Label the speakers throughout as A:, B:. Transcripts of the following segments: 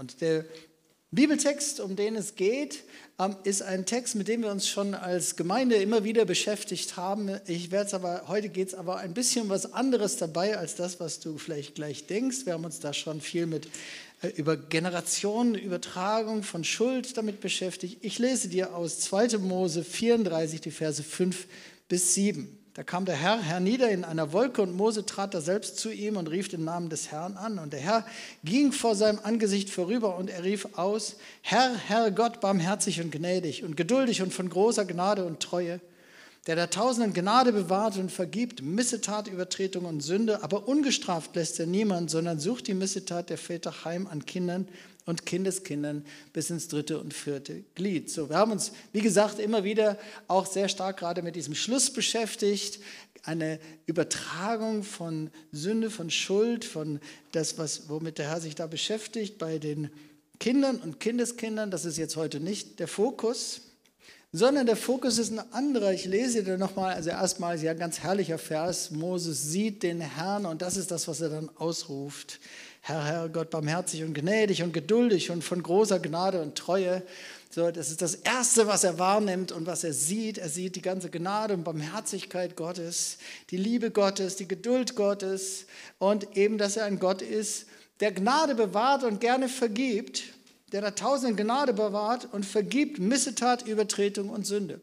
A: Und der Bibeltext, um den es geht, ähm, ist ein Text, mit dem wir uns schon als Gemeinde immer wieder beschäftigt haben. Ich werde es aber, heute geht es aber ein bisschen was anderes dabei als das, was du vielleicht gleich denkst. Wir haben uns da schon viel mit äh, über Generationenübertragung von Schuld damit beschäftigt. Ich lese dir aus 2. Mose 34 die Verse 5 bis 7. Da kam der Herr hernieder in einer Wolke und Mose trat da selbst zu ihm und rief den Namen des Herrn an. Und der Herr ging vor seinem Angesicht vorüber und er rief aus, Herr, Herr Gott, barmherzig und gnädig und geduldig und von großer Gnade und Treue, der der Tausenden Gnade bewahrt und vergibt Missetat, Übertretung und Sünde, aber ungestraft lässt er niemand, sondern sucht die Missetat der Väter heim an Kindern und Kindeskindern bis ins dritte und vierte Glied. So, wir haben uns, wie gesagt, immer wieder auch sehr stark gerade mit diesem Schluss beschäftigt. Eine Übertragung von Sünde, von Schuld, von das, was, womit der Herr sich da beschäftigt bei den Kindern und Kindeskindern. Das ist jetzt heute nicht der Fokus, sondern der Fokus ist ein anderer. Ich lese dir nochmal, also erstmal ja ganz herrlicher Vers. Moses sieht den Herrn und das ist das, was er dann ausruft. Herr, Herr Gott, barmherzig und gnädig und geduldig und von großer Gnade und Treue. So, das ist das Erste, was er wahrnimmt und was er sieht. Er sieht die ganze Gnade und Barmherzigkeit Gottes, die Liebe Gottes, die Geduld Gottes und eben, dass er ein Gott ist, der Gnade bewahrt und gerne vergibt, der da tausend Gnade bewahrt und vergibt Missetat, Übertretung und Sünde.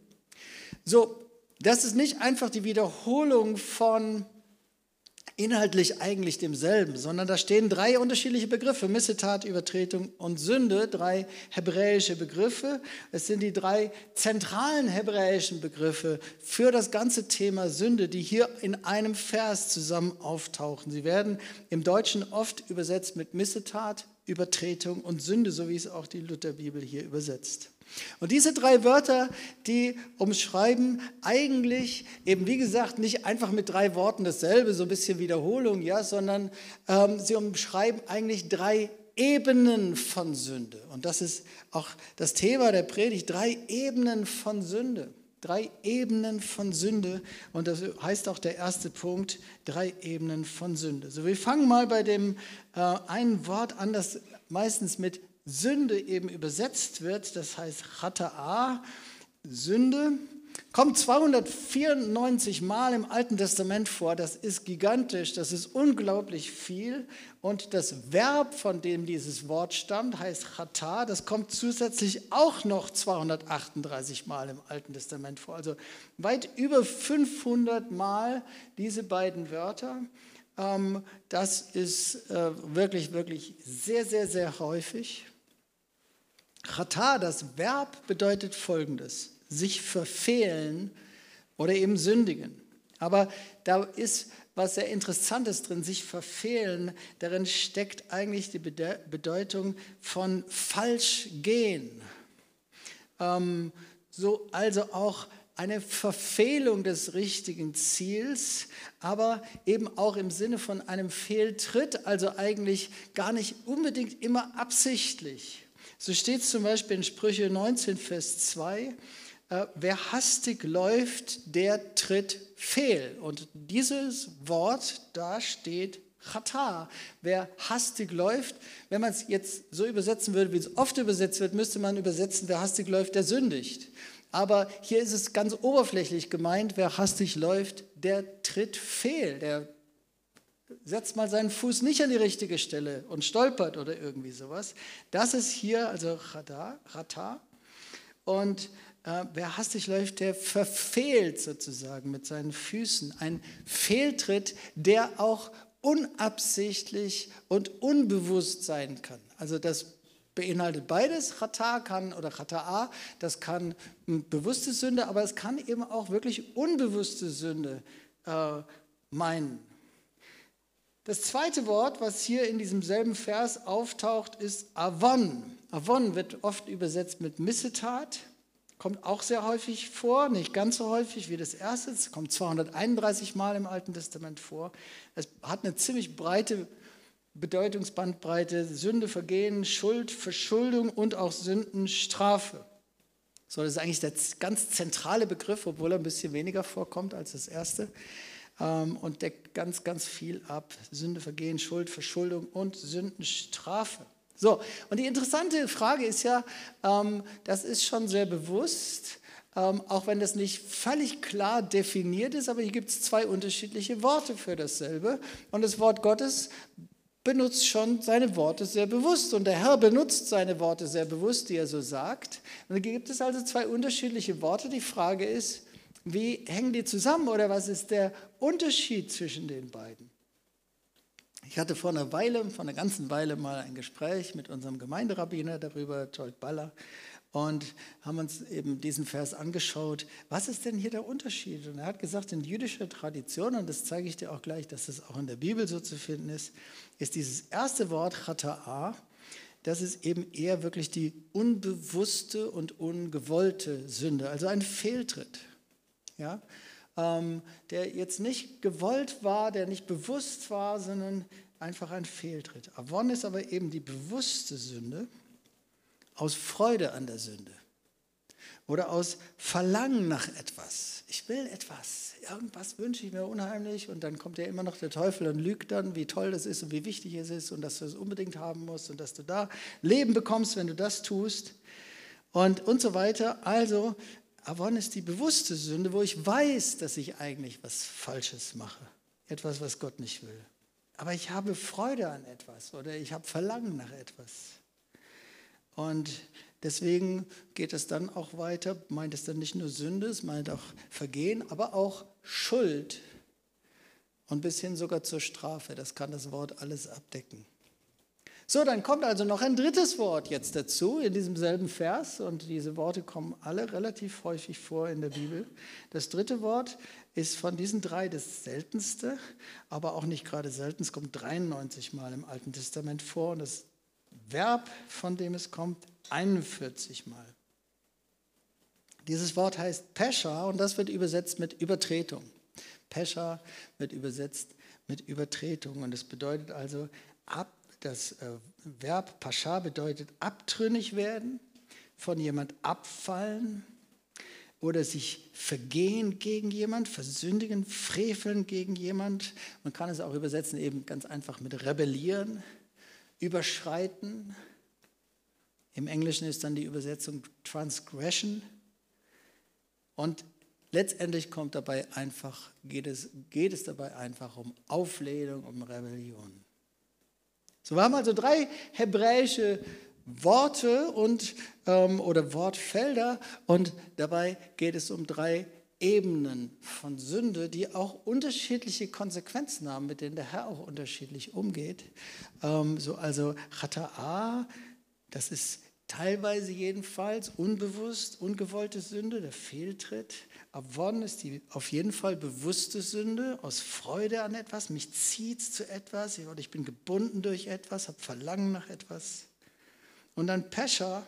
A: So, das ist nicht einfach die Wiederholung von inhaltlich eigentlich demselben, sondern da stehen drei unterschiedliche Begriffe, Missetat, Übertretung und Sünde, drei hebräische Begriffe. Es sind die drei zentralen hebräischen Begriffe für das ganze Thema Sünde, die hier in einem Vers zusammen auftauchen. Sie werden im Deutschen oft übersetzt mit Missetat, Übertretung und Sünde, so wie es auch die Lutherbibel hier übersetzt. Und diese drei Wörter, die umschreiben eigentlich eben, wie gesagt, nicht einfach mit drei Worten dasselbe, so ein bisschen Wiederholung, ja, sondern ähm, sie umschreiben eigentlich drei Ebenen von Sünde. Und das ist auch das Thema der Predigt, drei Ebenen von Sünde. Drei Ebenen von Sünde. Und das heißt auch der erste Punkt, drei Ebenen von Sünde. So, wir fangen mal bei dem äh, einen Wort an, das meistens mit Sünde eben übersetzt wird, das heißt Chata'a, Sünde, kommt 294 Mal im Alten Testament vor. Das ist gigantisch, das ist unglaublich viel. Und das Verb, von dem dieses Wort stammt, heißt Chata. Das kommt zusätzlich auch noch 238 Mal im Alten Testament vor. Also weit über 500 Mal diese beiden Wörter. Ähm, das ist äh, wirklich, wirklich sehr, sehr, sehr häufig. Chata, das Verb bedeutet folgendes, sich verfehlen oder eben sündigen. Aber da ist was sehr Interessantes drin, sich verfehlen. Darin steckt eigentlich die Bedeutung von falsch gehen. Ähm, so also auch eine Verfehlung des richtigen Ziels, aber eben auch im Sinne von einem Fehltritt, also eigentlich gar nicht unbedingt immer absichtlich. So steht es zum Beispiel in Sprüche 19, Vers 2, äh, wer hastig läuft, der tritt fehl. Und dieses Wort, da steht Chata. Wer hastig läuft, wenn man es jetzt so übersetzen würde, wie es oft übersetzt wird, müsste man übersetzen, wer hastig läuft, der sündigt. Aber hier ist es ganz oberflächlich gemeint, wer hastig läuft, der tritt fehl, der setzt mal seinen Fuß nicht an die richtige Stelle und stolpert oder irgendwie sowas. Das ist hier, also Rata. Rata. Und äh, wer hastig läuft, der verfehlt sozusagen mit seinen Füßen. Ein Fehltritt, der auch unabsichtlich und unbewusst sein kann. Also das beinhaltet beides. Rata kann oder Rata'a, das kann bewusste Sünde, aber es kann eben auch wirklich unbewusste Sünde äh, meinen. Das zweite Wort, was hier in diesem selben Vers auftaucht, ist Avon. Avon wird oft übersetzt mit Missetat, kommt auch sehr häufig vor, nicht ganz so häufig wie das erste, es kommt 231 Mal im Alten Testament vor. Es hat eine ziemlich breite Bedeutungsbandbreite, Sünde, Vergehen, Schuld, Verschuldung und auch Sündenstrafe. So, das ist eigentlich der ganz zentrale Begriff, obwohl er ein bisschen weniger vorkommt als das erste. Ähm, und deckt ganz, ganz viel ab. Sünde, Vergehen, Schuld, Verschuldung und Sündenstrafe. So, und die interessante Frage ist ja, ähm, das ist schon sehr bewusst, ähm, auch wenn das nicht völlig klar definiert ist, aber hier gibt es zwei unterschiedliche Worte für dasselbe. Und das Wort Gottes benutzt schon seine Worte sehr bewusst und der Herr benutzt seine Worte sehr bewusst, die er so sagt. Und da gibt es also zwei unterschiedliche Worte. Die Frage ist, wie hängen die zusammen oder was ist der Unterschied zwischen den beiden? Ich hatte vor einer Weile, vor einer ganzen Weile mal ein Gespräch mit unserem Gemeinderabbiner darüber, Jolt Baller, und haben uns eben diesen Vers angeschaut. Was ist denn hier der Unterschied? Und er hat gesagt, in jüdischer Tradition, und das zeige ich dir auch gleich, dass es auch in der Bibel so zu finden ist, ist dieses erste Wort Chata'a, das ist eben eher wirklich die unbewusste und ungewollte Sünde, also ein Fehltritt. Ja? Ähm, der jetzt nicht gewollt war, der nicht bewusst war, sondern einfach ein Fehltritt. Avon ist aber eben die bewusste Sünde aus Freude an der Sünde oder aus Verlangen nach etwas. Ich will etwas, irgendwas wünsche ich mir unheimlich und dann kommt ja immer noch der Teufel und lügt dann, wie toll das ist und wie wichtig es ist und dass du es unbedingt haben musst und dass du da Leben bekommst, wenn du das tust und, und so weiter. Also, Avon ist die bewusste Sünde, wo ich weiß, dass ich eigentlich was Falsches mache, etwas, was Gott nicht will. Aber ich habe Freude an etwas oder ich habe Verlangen nach etwas. Und deswegen geht es dann auch weiter, meint es dann nicht nur Sünde, es meint auch Vergehen, aber auch Schuld und bis hin sogar zur Strafe. Das kann das Wort alles abdecken. So, dann kommt also noch ein drittes Wort jetzt dazu in diesem selben Vers und diese Worte kommen alle relativ häufig vor in der Bibel. Das dritte Wort ist von diesen drei das seltenste, aber auch nicht gerade selten. Es kommt 93 Mal im Alten Testament vor und das Verb, von dem es kommt, 41 Mal. Dieses Wort heißt Pescha und das wird übersetzt mit Übertretung. Pescha wird übersetzt mit Übertretung und es bedeutet also, ab, das äh, Verb Pascha bedeutet abtrünnig werden, von jemand abfallen oder sich vergehen gegen jemand, versündigen, freveln gegen jemand. Man kann es auch übersetzen eben ganz einfach mit rebellieren überschreiten. Im Englischen ist dann die Übersetzung Transgression. Und letztendlich kommt dabei einfach, geht es, geht es dabei einfach um Auflehnung, um Rebellion. So, wir haben also drei hebräische Worte und, ähm, oder Wortfelder und dabei geht es um drei Ebenen von Sünde, die auch unterschiedliche Konsequenzen haben, mit denen der Herr auch unterschiedlich umgeht. Ähm, so also Chata'a, das ist teilweise jedenfalls unbewusst, ungewollte Sünde, der Fehltritt. Avon ist die auf jeden Fall bewusste Sünde aus Freude an etwas, mich zieht zu etwas, ich bin gebunden durch etwas, habe Verlangen nach etwas. Und dann Pescha,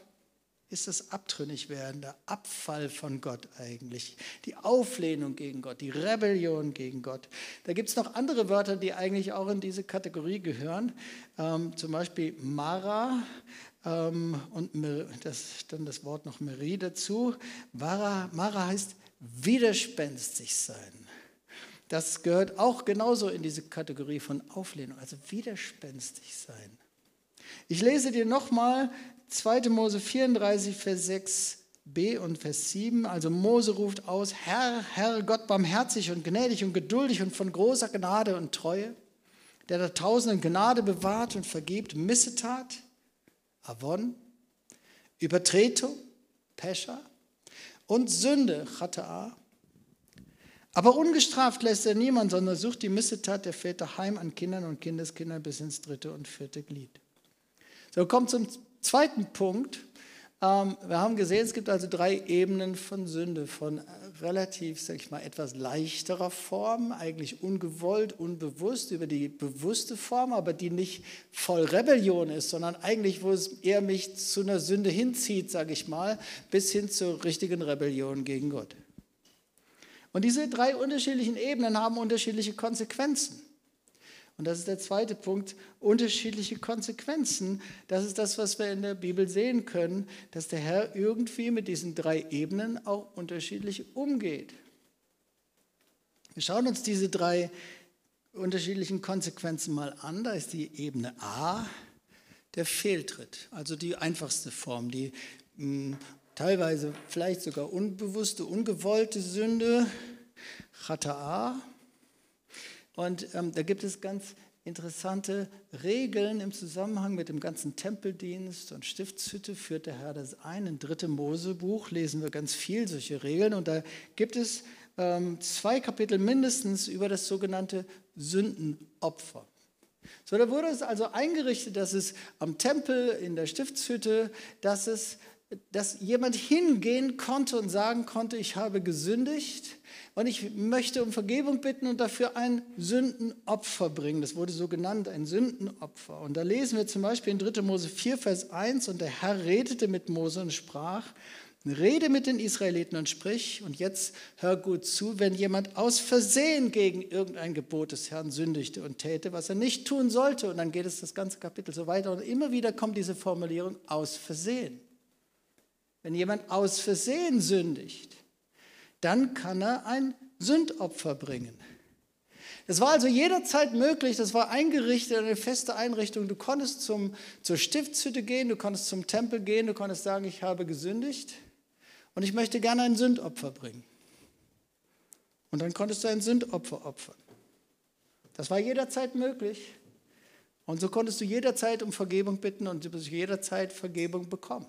A: ist das Abtrünnigwerden, der Abfall von Gott eigentlich, die Auflehnung gegen Gott, die Rebellion gegen Gott. Da gibt es noch andere Wörter, die eigentlich auch in diese Kategorie gehören, ähm, zum Beispiel Mara ähm, und das, dann das Wort noch Meri dazu. Mara, Mara heißt widerspenstig sein. Das gehört auch genauso in diese Kategorie von Auflehnung, also widerspenstig sein. Ich lese dir nochmal 2. Mose 34, Vers 6b und Vers 7. Also Mose ruft aus, Herr, Herr Gott barmherzig und gnädig und geduldig und von großer Gnade und Treue, der der Tausenden Gnade bewahrt und vergibt, Missetat, Avon, Übertretung, Pescha und Sünde, Chata'a. Aber ungestraft lässt er niemand, sondern sucht die Missetat der Väter heim an Kindern und Kindeskindern bis ins dritte und vierte Glied. So kommt zum Zweiten Punkt. Ähm, wir haben gesehen, es gibt also drei Ebenen von Sünde, von relativ, sag ich mal, etwas leichterer Form, eigentlich ungewollt, unbewusst, über die bewusste Form, aber die nicht voll Rebellion ist, sondern eigentlich, wo es eher mich zu einer Sünde hinzieht, sage ich mal, bis hin zur richtigen Rebellion gegen Gott. Und diese drei unterschiedlichen Ebenen haben unterschiedliche Konsequenzen. Und das ist der zweite Punkt, unterschiedliche Konsequenzen. Das ist das, was wir in der Bibel sehen können, dass der Herr irgendwie mit diesen drei Ebenen auch unterschiedlich umgeht. Wir schauen uns diese drei unterschiedlichen Konsequenzen mal an. Da ist die Ebene A, der Fehltritt, also die einfachste Form, die mh, teilweise vielleicht sogar unbewusste, ungewollte Sünde, Chata'a. Und ähm, da gibt es ganz interessante Regeln im Zusammenhang mit dem ganzen Tempeldienst und Stiftshütte führt der Herr das ein. Im dritten Mosebuch lesen wir ganz viel solche Regeln und da gibt es ähm, zwei Kapitel mindestens über das sogenannte Sündenopfer. So, da wurde es also eingerichtet, dass es am Tempel in der Stiftshütte, dass es dass jemand hingehen konnte und sagen konnte, ich habe gesündigt und ich möchte um Vergebung bitten und dafür ein Sündenopfer bringen. Das wurde so genannt, ein Sündenopfer. Und da lesen wir zum Beispiel in 3. Mose 4, Vers 1, und der Herr redete mit Mose und sprach, rede mit den Israeliten und sprich, und jetzt hör gut zu, wenn jemand aus Versehen gegen irgendein Gebot des Herrn sündigte und täte, was er nicht tun sollte, und dann geht es das ganze Kapitel so weiter, und immer wieder kommt diese Formulierung aus Versehen. Wenn jemand aus Versehen sündigt, dann kann er ein Sündopfer bringen. Das war also jederzeit möglich, das war eingerichtet, eine feste Einrichtung. Du konntest zum, zur Stiftshütte gehen, du konntest zum Tempel gehen, du konntest sagen, ich habe gesündigt und ich möchte gerne ein Sündopfer bringen. Und dann konntest du ein Sündopfer opfern. Das war jederzeit möglich. Und so konntest du jederzeit um Vergebung bitten und du wirst jederzeit Vergebung bekommen.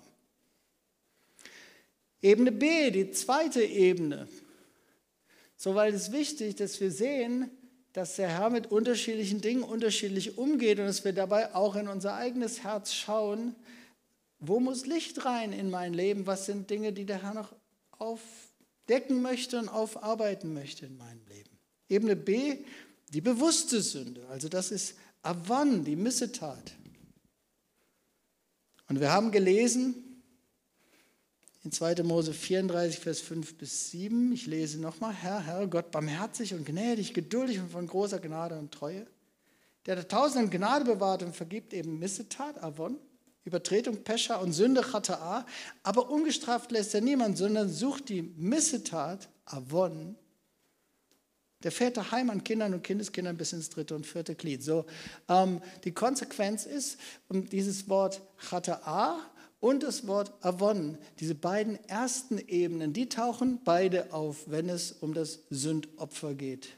A: Ebene B, die zweite Ebene. Soweit ist wichtig, dass wir sehen, dass der Herr mit unterschiedlichen Dingen unterschiedlich umgeht und dass wir dabei auch in unser eigenes Herz schauen, wo muss Licht rein in mein Leben? Was sind Dinge, die der Herr noch aufdecken möchte und aufarbeiten möchte in meinem Leben? Ebene B, die bewusste Sünde. Also das ist Avan, die Missetat. Und wir haben gelesen, in 2. Mose 34, Vers 5 bis 7. Ich lese nochmal, Herr, Herr, Gott barmherzig und gnädig, geduldig und von großer Gnade und Treue, der der Tausenden Gnade bewahrt und vergibt eben Missetat, Avon, Übertretung, Pescha und Sünde, Chata'a, aber ungestraft lässt er niemand, sondern sucht die Missetat, Avon, der Väter heim an Kindern und Kindeskindern bis ins dritte und vierte Glied. So, ähm, die Konsequenz ist, um dieses Wort Chata'a und das Wort Avon, diese beiden ersten Ebenen, die tauchen beide auf, wenn es um das Sündopfer geht.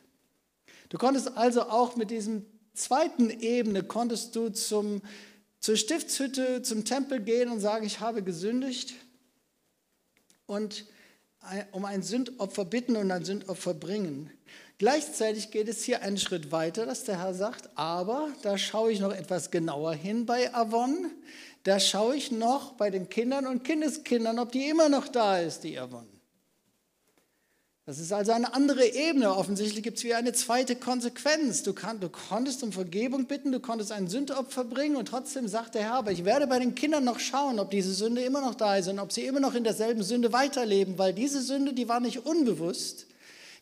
A: Du konntest also auch mit diesem zweiten Ebene, konntest du zum, zur Stiftshütte, zum Tempel gehen und sagen, ich habe gesündigt und um ein Sündopfer bitten und ein Sündopfer bringen. Gleichzeitig geht es hier einen Schritt weiter, dass der Herr sagt, aber da schaue ich noch etwas genauer hin bei Avon. Da schaue ich noch bei den Kindern und Kindeskindern, ob die immer noch da ist, die Avon. Das ist also eine andere Ebene. Offensichtlich gibt es wie eine zweite Konsequenz. Du, kann, du, konntest um Vergebung bitten, du konntest ein Sündopfer bringen und trotzdem sagt der Herr, aber ich werde bei den Kindern noch schauen, ob diese Sünde immer noch da ist und ob sie immer noch in derselben Sünde weiterleben, weil diese Sünde, die war nicht unbewusst,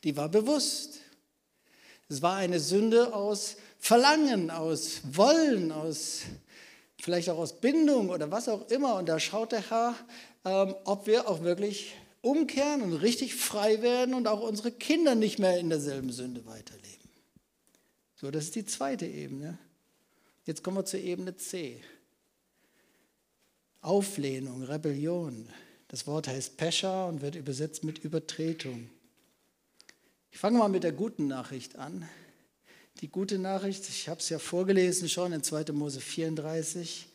A: die war bewusst. Es war eine Sünde aus Verlangen, aus Wollen, aus vielleicht auch aus Bindung oder was auch immer. Und da schaut der Herr, ähm, ob wir auch wirklich umkehren und richtig frei werden und auch unsere Kinder nicht mehr in derselben Sünde weiterleben. So, das ist die zweite Ebene. Jetzt kommen wir zur Ebene C. Auflehnung, Rebellion. Das Wort heißt Pescha und wird übersetzt mit Übertretung. Ich fange mal mit der guten Nachricht an. Die gute Nachricht, ich habe es ja vorgelesen schon in 2. Mose 34,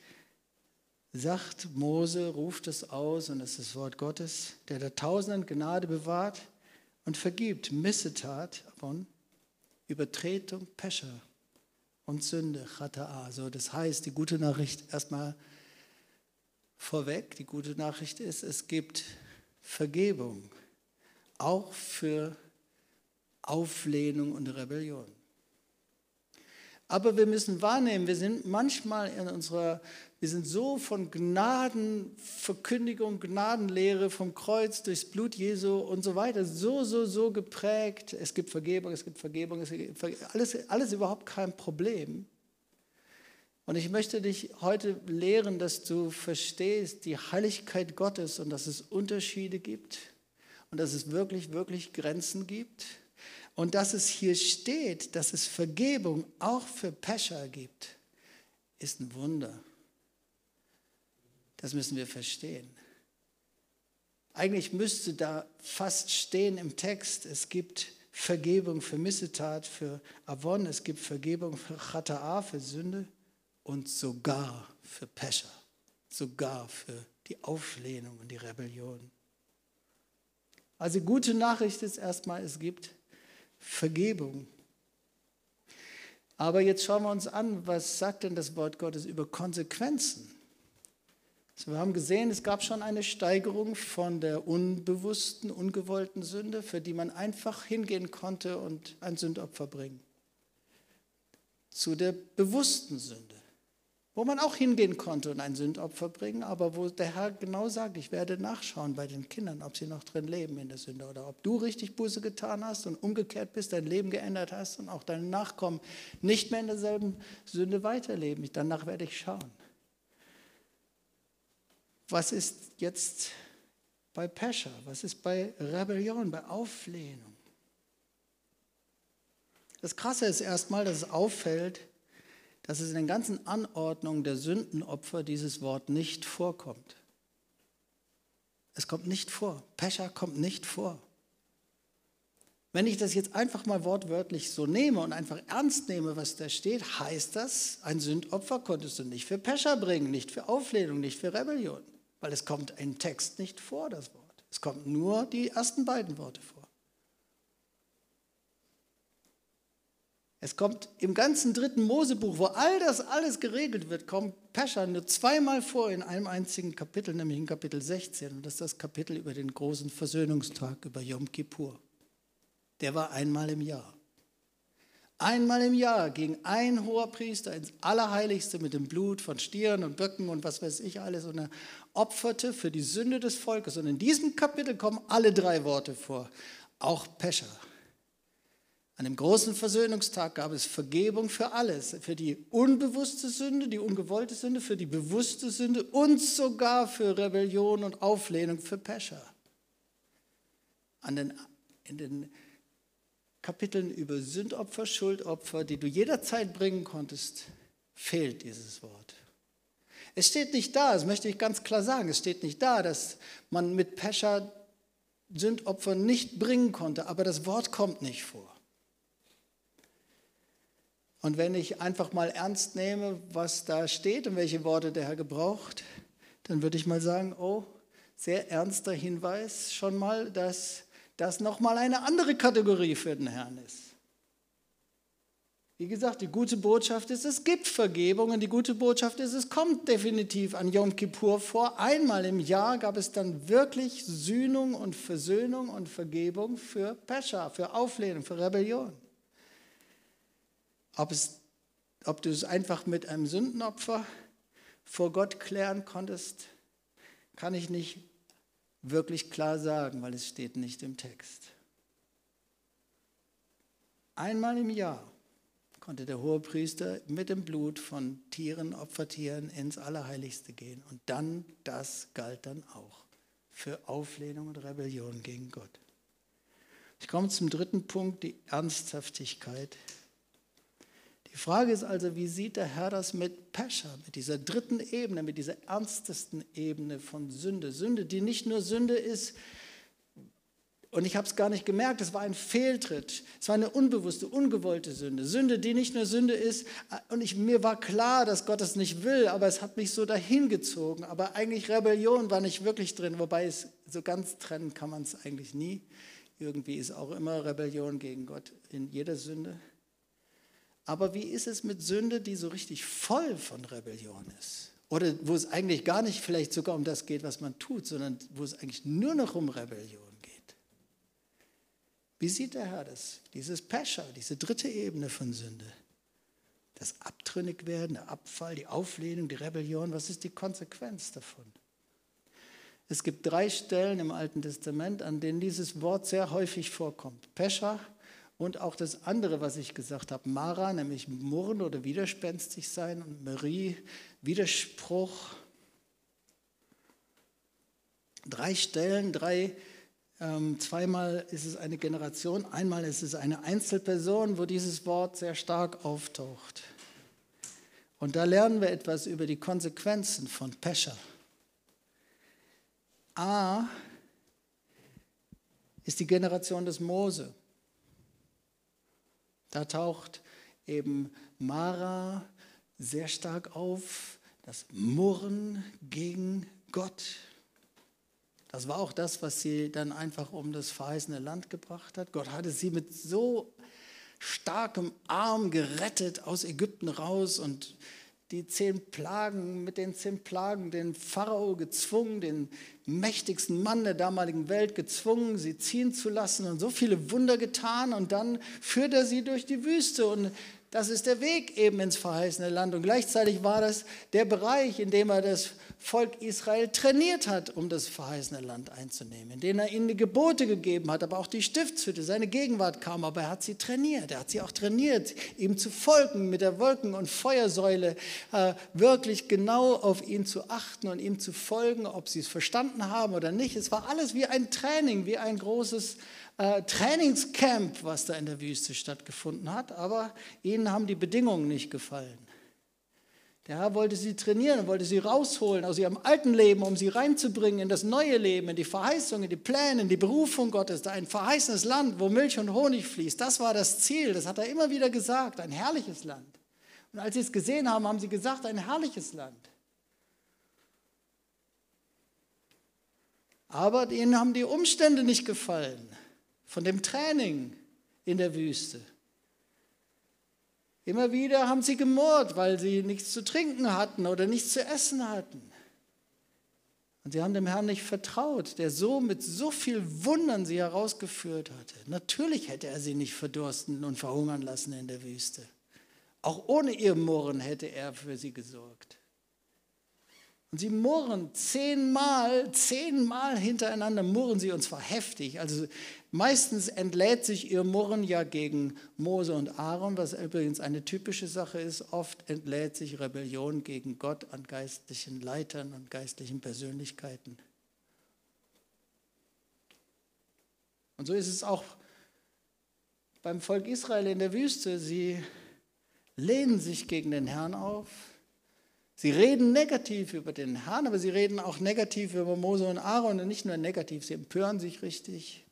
A: sagt Mose, ruft es aus, und das ist das Wort Gottes, der der Tausenden Gnade bewahrt und vergibt Missetat von Übertretung, Pescher und Sünde, Chata'a. So, das heißt, die gute Nachricht erstmal vorweg, die gute Nachricht ist, es gibt Vergebung, auch für Auflehnung und Rebellion. Aber wir müssen wahrnehmen, wir sind manchmal in unserer, wir sind so von Gnadenverkündigung, Gnadenlehre vom Kreuz durchs Blut Jesu und so weiter, so, so, so geprägt. Es gibt Vergebung, es gibt Vergebung, es gibt alles, alles überhaupt kein Problem. Und ich möchte dich heute lehren, dass du verstehst die Heiligkeit Gottes und dass es Unterschiede gibt und dass es wirklich, wirklich Grenzen gibt und dass es hier steht, dass es Vergebung auch für Pescher gibt, ist ein Wunder. Das müssen wir verstehen. Eigentlich müsste da fast stehen im Text, es gibt Vergebung für Missetat, für Avon, es gibt Vergebung für Chata'a, für Sünde und sogar für Pescher, sogar für die Auflehnung und die Rebellion. Also gute Nachricht ist erstmal, es gibt Vergebung. Aber jetzt schauen wir uns an, was sagt denn das Wort Gottes über Konsequenzen? Also wir haben gesehen, es gab schon eine Steigerung von der unbewussten, ungewollten Sünde, für die man einfach hingehen konnte und ein Sündopfer bringen, zu der bewussten Sünde wo man auch hingehen konnte und ein Sündopfer bringen, aber wo der Herr genau sagt, ich werde nachschauen bei den Kindern, ob sie noch drin leben in der Sünde oder ob du richtig Buße getan hast und umgekehrt bist, dein Leben geändert hast und auch deine Nachkommen nicht mehr in derselben Sünde weiterleben. Danach werde ich schauen. Was ist jetzt bei Pescher? Was ist bei Rebellion, bei Auflehnung? Das Krasse ist erstmal, dass es auffällt, dass es in den ganzen Anordnungen der Sündenopfer dieses Wort nicht vorkommt. Es kommt nicht vor. Pescha kommt nicht vor. Wenn ich das jetzt einfach mal wortwörtlich so nehme und einfach ernst nehme, was da steht, heißt das, ein Sündopfer konntest du nicht für Pescha bringen, nicht für Auflehnung, nicht für Rebellion, weil es kommt im Text nicht vor, das Wort. Es kommt nur die ersten beiden Worte vor. Es kommt im ganzen dritten Mosebuch, wo all das alles geregelt wird, kommt Pescha nur zweimal vor in einem einzigen Kapitel, nämlich in Kapitel 16. Und das ist das Kapitel über den großen Versöhnungstag, über Yom Kippur. Der war einmal im Jahr. Einmal im Jahr ging ein hoher Priester ins Allerheiligste mit dem Blut von Stieren und Böcken und was weiß ich alles und er opferte für die Sünde des Volkes. Und in diesem Kapitel kommen alle drei Worte vor, auch Pescha. An dem großen Versöhnungstag gab es Vergebung für alles, für die unbewusste Sünde, die ungewollte Sünde, für die bewusste Sünde und sogar für Rebellion und Auflehnung für Pescher. An den, in den Kapiteln über Sündopfer, Schuldopfer, die du jederzeit bringen konntest, fehlt dieses Wort. Es steht nicht da, das möchte ich ganz klar sagen, es steht nicht da, dass man mit Pescher Sündopfer nicht bringen konnte, aber das Wort kommt nicht vor. Und wenn ich einfach mal ernst nehme, was da steht und welche Worte der Herr gebraucht, dann würde ich mal sagen, oh, sehr ernster Hinweis schon mal, dass das nochmal eine andere Kategorie für den Herrn ist. Wie gesagt, die gute Botschaft ist, es gibt Vergebung und die gute Botschaft ist, es kommt definitiv an Yom Kippur vor. Einmal im Jahr gab es dann wirklich Sühnung und Versöhnung und Vergebung für Pescha, für Auflehnung, für Rebellion. Ob, es, ob du es einfach mit einem Sündenopfer vor Gott klären konntest, kann ich nicht wirklich klar sagen, weil es steht nicht im Text. Einmal im Jahr konnte der Hohepriester mit dem Blut von Tieren, Opfertieren ins Allerheiligste gehen. Und dann, das galt dann auch für Auflehnung und Rebellion gegen Gott. Ich komme zum dritten Punkt, die Ernsthaftigkeit die Frage ist also, wie sieht der Herr das mit Pescher, mit dieser dritten Ebene, mit dieser ernstesten Ebene von Sünde? Sünde, die nicht nur Sünde ist, und ich habe es gar nicht gemerkt, es war ein Fehltritt, es war eine unbewusste, ungewollte Sünde. Sünde, die nicht nur Sünde ist, und ich, mir war klar, dass Gott es nicht will, aber es hat mich so dahin gezogen. Aber eigentlich Rebellion war nicht wirklich drin, wobei es so ganz trennen kann man es eigentlich nie. Irgendwie ist auch immer Rebellion gegen Gott in jeder Sünde. Aber wie ist es mit Sünde, die so richtig voll von Rebellion ist? Oder wo es eigentlich gar nicht vielleicht sogar um das geht, was man tut, sondern wo es eigentlich nur noch um Rebellion geht? Wie sieht der Herr das? Dieses Pescher, diese dritte Ebene von Sünde. Das Abtrünnigwerden, der Abfall, die Auflehnung, die Rebellion, was ist die Konsequenz davon? Es gibt drei Stellen im Alten Testament, an denen dieses Wort sehr häufig vorkommt. Pescher, und auch das andere, was ich gesagt habe, Mara, nämlich murren oder widerspenstig sein und Marie, Widerspruch. Drei Stellen, drei, ähm, zweimal ist es eine Generation, einmal ist es eine Einzelperson, wo dieses Wort sehr stark auftaucht. Und da lernen wir etwas über die Konsequenzen von Pescher. A ist die Generation des Mose. Da taucht eben Mara sehr stark auf, das Murren gegen Gott. Das war auch das, was sie dann einfach um das verheißene Land gebracht hat. Gott hatte sie mit so starkem Arm gerettet aus Ägypten raus und die zehn Plagen, mit den zehn Plagen den Pharao gezwungen, den mächtigsten Mann der damaligen Welt gezwungen, sie ziehen zu lassen und so viele Wunder getan. Und dann führt er sie durch die Wüste und das ist der Weg eben ins verheißene Land. Und gleichzeitig war das der Bereich, in dem er das Volk Israel trainiert hat, um das verheißene Land einzunehmen, in dem er ihnen die Gebote gegeben hat, aber auch die Stiftshütte, seine Gegenwart kam, aber er hat sie trainiert. Er hat sie auch trainiert, ihm zu folgen, mit der Wolken- und Feuersäule äh, wirklich genau auf ihn zu achten und ihm zu folgen, ob sie es verstanden haben oder nicht. Es war alles wie ein Training, wie ein großes äh, Trainingscamp, was da in der Wüste stattgefunden hat, aber ihnen haben die Bedingungen nicht gefallen. Der Herr wollte sie trainieren, wollte sie rausholen aus ihrem alten Leben, um sie reinzubringen in das neue Leben, in die Verheißung, in die Pläne, in die Berufung Gottes, ein verheißenes Land, wo Milch und Honig fließt. Das war das Ziel, das hat er immer wieder gesagt, ein herrliches Land. Und als sie es gesehen haben, haben sie gesagt, ein herrliches Land. Aber ihnen haben die Umstände nicht gefallen von dem Training in der Wüste. Immer wieder haben sie gemurrt, weil sie nichts zu trinken hatten oder nichts zu essen hatten. Und sie haben dem Herrn nicht vertraut, der so mit so viel Wundern sie herausgeführt hatte. Natürlich hätte er sie nicht verdursten und verhungern lassen in der Wüste. Auch ohne ihr Murren hätte er für sie gesorgt. Und sie murren zehnmal, zehnmal hintereinander murren sie und zwar heftig. Also meistens entlädt sich ihr Murren ja gegen Mose und Aaron, was übrigens eine typische Sache ist. Oft entlädt sich Rebellion gegen Gott an geistlichen Leitern und geistlichen Persönlichkeiten. Und so ist es auch beim Volk Israel in der Wüste. Sie lehnen sich gegen den Herrn auf Sie reden negativ über den Herrn, aber sie reden auch negativ über Mose und Aaron und nicht nur negativ, sie empören sich richtig.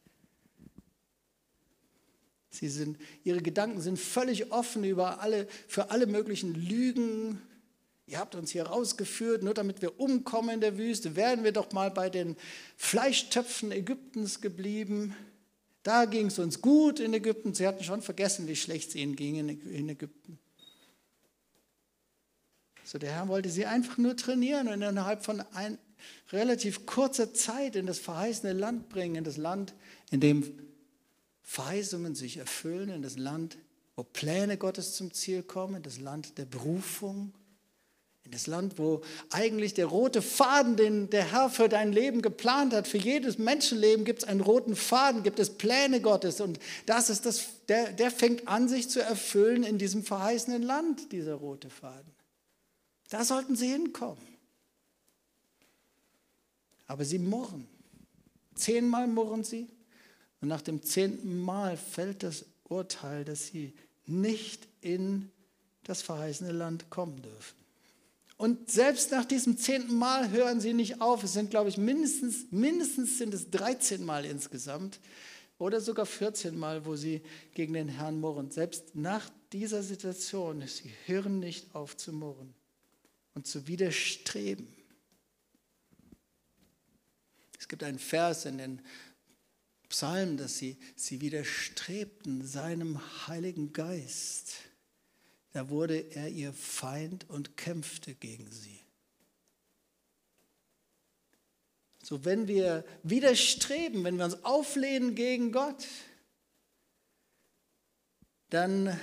A: Sie sind, ihre Gedanken sind völlig offen über alle, für alle möglichen Lügen. Ihr habt uns hier rausgeführt, nur damit wir umkommen in der Wüste. Wären wir doch mal bei den Fleischtöpfen Ägyptens geblieben. Da ging es uns gut in Ägypten. Sie hatten schon vergessen, wie schlecht es ihnen ging in Ägypten. So, der Herr wollte sie einfach nur trainieren und innerhalb von ein, relativ kurzer Zeit in das verheißene Land bringen, in das Land, in dem Verheißungen sich erfüllen, in das Land, wo Pläne Gottes zum Ziel kommen, in das Land der Berufung, in das Land, wo eigentlich der rote Faden, den der Herr für dein Leben geplant hat, für jedes Menschenleben gibt es einen roten Faden, gibt es Pläne Gottes und das ist das, der, der fängt an, sich zu erfüllen in diesem verheißenen Land, dieser rote Faden. Da sollten sie hinkommen. Aber sie murren. Zehnmal murren sie. Und nach dem zehnten Mal fällt das Urteil, dass sie nicht in das verheißene Land kommen dürfen. Und selbst nach diesem zehnten Mal hören sie nicht auf. Es sind, glaube ich, mindestens, mindestens sind es 13 Mal insgesamt oder sogar 14 Mal, wo sie gegen den Herrn murren. Selbst nach dieser Situation, sie hören nicht auf zu murren und zu widerstreben. Es gibt einen Vers in den Psalmen, dass sie, sie widerstrebten seinem Heiligen Geist. Da wurde er ihr Feind und kämpfte gegen sie. So, wenn wir widerstreben, wenn wir uns auflehnen gegen Gott, dann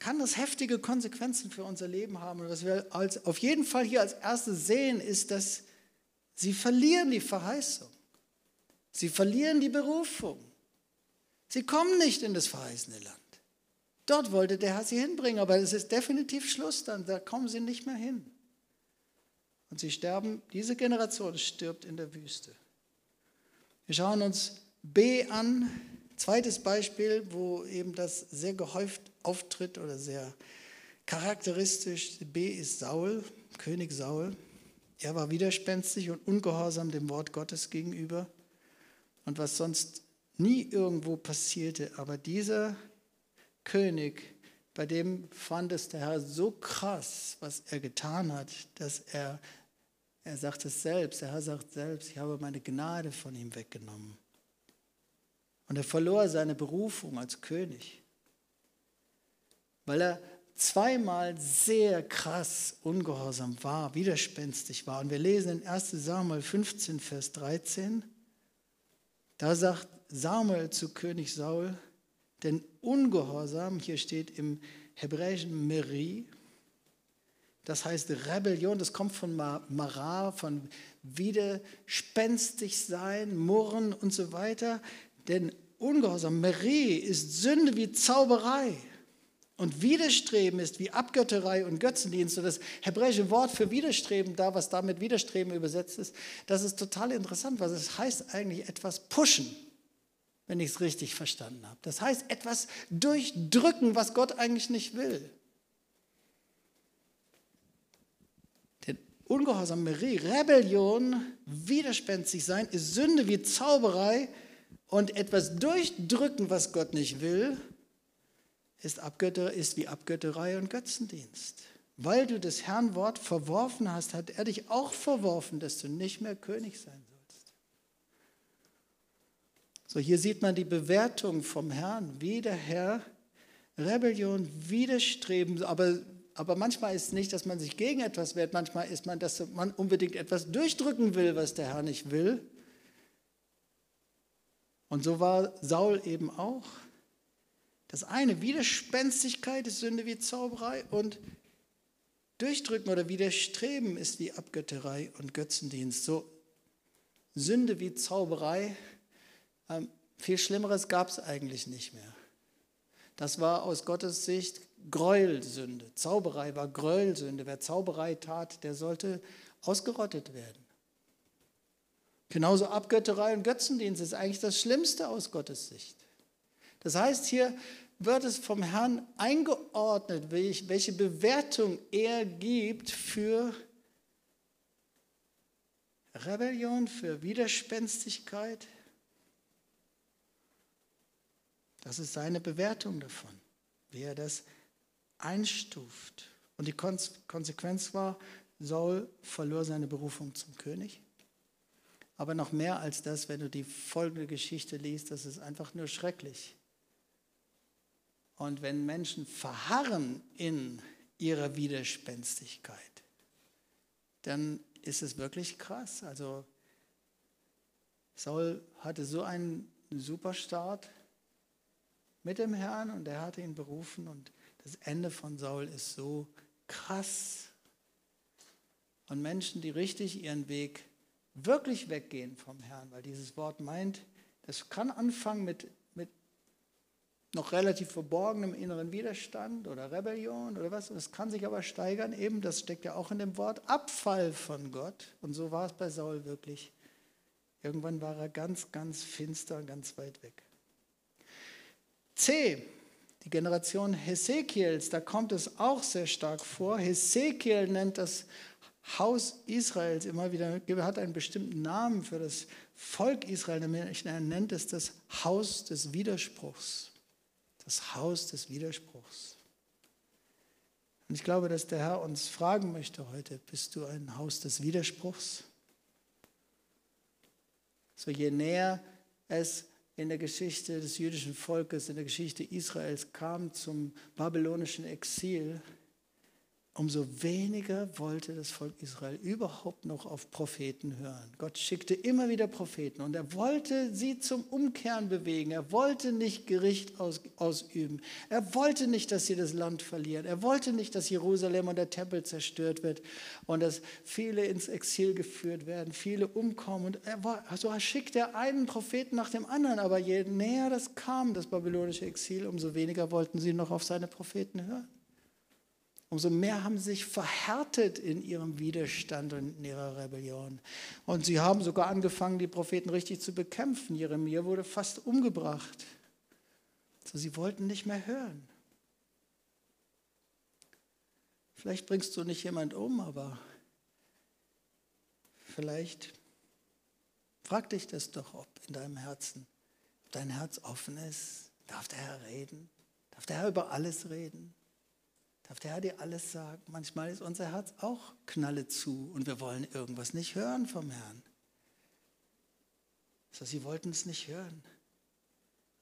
A: kann das heftige Konsequenzen für unser Leben haben. Und was wir als, auf jeden Fall hier als erstes sehen, ist, dass sie verlieren die Verheißung. Sie verlieren die Berufung. Sie kommen nicht in das verheißene Land. Dort wollte der Herr sie hinbringen, aber es ist definitiv Schluss dann, da kommen sie nicht mehr hin. Und sie sterben, diese Generation stirbt in der Wüste. Wir schauen uns B an, Zweites Beispiel, wo eben das sehr gehäuft auftritt oder sehr charakteristisch. B ist Saul, König Saul. Er war widerspenstig und ungehorsam dem Wort Gottes gegenüber und was sonst nie irgendwo passierte. Aber dieser König, bei dem fand es der Herr so krass, was er getan hat, dass er, er sagt es selbst, der Herr sagt selbst, ich habe meine Gnade von ihm weggenommen. Und er verlor seine Berufung als König, weil er zweimal sehr krass ungehorsam war, widerspenstig war. Und wir lesen in 1 Samuel 15, Vers 13, da sagt Samuel zu König Saul, denn Ungehorsam, hier steht im hebräischen Meri, das heißt Rebellion, das kommt von Mara, von widerspenstig sein, murren und so weiter. Denn Ungehorsam, Meri, ist Sünde wie Zauberei. Und Widerstreben ist wie Abgötterei und Götzendienst. Und das hebräische Wort für Widerstreben, da was damit Widerstreben übersetzt ist, das ist total interessant, weil es heißt eigentlich etwas pushen, wenn ich es richtig verstanden habe. Das heißt etwas durchdrücken, was Gott eigentlich nicht will. Denn Ungehorsam, Meri, Rebellion, widerspenstig sein, ist Sünde wie Zauberei und etwas durchdrücken, was Gott nicht will ist, Abgötter, ist wie Abgötterei und Götzendienst. Weil du das Herrn Wort verworfen hast, hat er dich auch verworfen, dass du nicht mehr König sein sollst. So, hier sieht man die Bewertung vom Herrn, wie der Herr Rebellion widerstreben, aber, aber manchmal ist es nicht, dass man sich gegen etwas wehrt, manchmal ist man, dass man unbedingt etwas durchdrücken will, was der Herr nicht will. Und so war Saul eben auch. Das eine, Widerspenstigkeit ist Sünde wie Zauberei und Durchdrücken oder Widerstreben ist wie Abgötterei und Götzendienst. So Sünde wie Zauberei, ähm, viel Schlimmeres gab es eigentlich nicht mehr. Das war aus Gottes Sicht Gräuelsünde. Zauberei war Gräuelsünde. Wer Zauberei tat, der sollte ausgerottet werden. Genauso Abgötterei und Götzendienst ist eigentlich das Schlimmste aus Gottes Sicht. Das heißt, hier wird es vom Herrn eingeordnet, welche Bewertung er gibt für Rebellion, für Widerspenstigkeit. Das ist seine Bewertung davon, wie er das einstuft. Und die Konsequenz war, Saul verlor seine Berufung zum König. Aber noch mehr als das, wenn du die folgende Geschichte liest, das ist einfach nur schrecklich. Und wenn Menschen verharren in ihrer Widerspenstigkeit, dann ist es wirklich krass. Also Saul hatte so einen super Start mit dem Herrn und er hatte ihn berufen und das Ende von Saul ist so krass. Und Menschen, die richtig ihren Weg wirklich weggehen vom Herrn, weil dieses Wort meint, das kann anfangen mit noch relativ verborgenem inneren Widerstand oder Rebellion oder was. Es kann sich aber steigern, eben, das steckt ja auch in dem Wort, Abfall von Gott. Und so war es bei Saul wirklich. Irgendwann war er ganz, ganz finster, ganz weit weg. C, die Generation Hesekiels, da kommt es auch sehr stark vor. Hesekiel nennt das Haus Israels immer wieder, hat einen bestimmten Namen für das Volk Israel, er nennt es das Haus des Widerspruchs das Haus des Widerspruchs. Und ich glaube, dass der Herr uns fragen möchte heute, bist du ein Haus des Widerspruchs? So je näher es in der Geschichte des jüdischen Volkes, in der Geschichte Israels kam zum babylonischen Exil, umso weniger wollte das Volk Israel überhaupt noch auf Propheten hören. Gott schickte immer wieder Propheten und er wollte sie zum Umkehren bewegen. Er wollte nicht Gericht aus, ausüben. Er wollte nicht, dass sie das Land verlieren. Er wollte nicht, dass Jerusalem und der Tempel zerstört wird und dass viele ins Exil geführt werden, viele umkommen. Und er war, also er schickte einen Propheten nach dem anderen, aber je näher das kam, das babylonische Exil, umso weniger wollten sie noch auf seine Propheten hören umso mehr haben sie sich verhärtet in ihrem Widerstand und in ihrer Rebellion. Und sie haben sogar angefangen, die Propheten richtig zu bekämpfen. Jeremia wurde fast umgebracht. So, sie wollten nicht mehr hören. Vielleicht bringst du nicht jemand um, aber vielleicht, frag dich das doch, ob in deinem Herzen, ob dein Herz offen ist. Darf der Herr reden? Darf der Herr über alles reden? Darf der Herr dir alles sagen? Manchmal ist unser Herz auch knalle zu und wir wollen irgendwas nicht hören vom Herrn. So, sie wollten es nicht hören.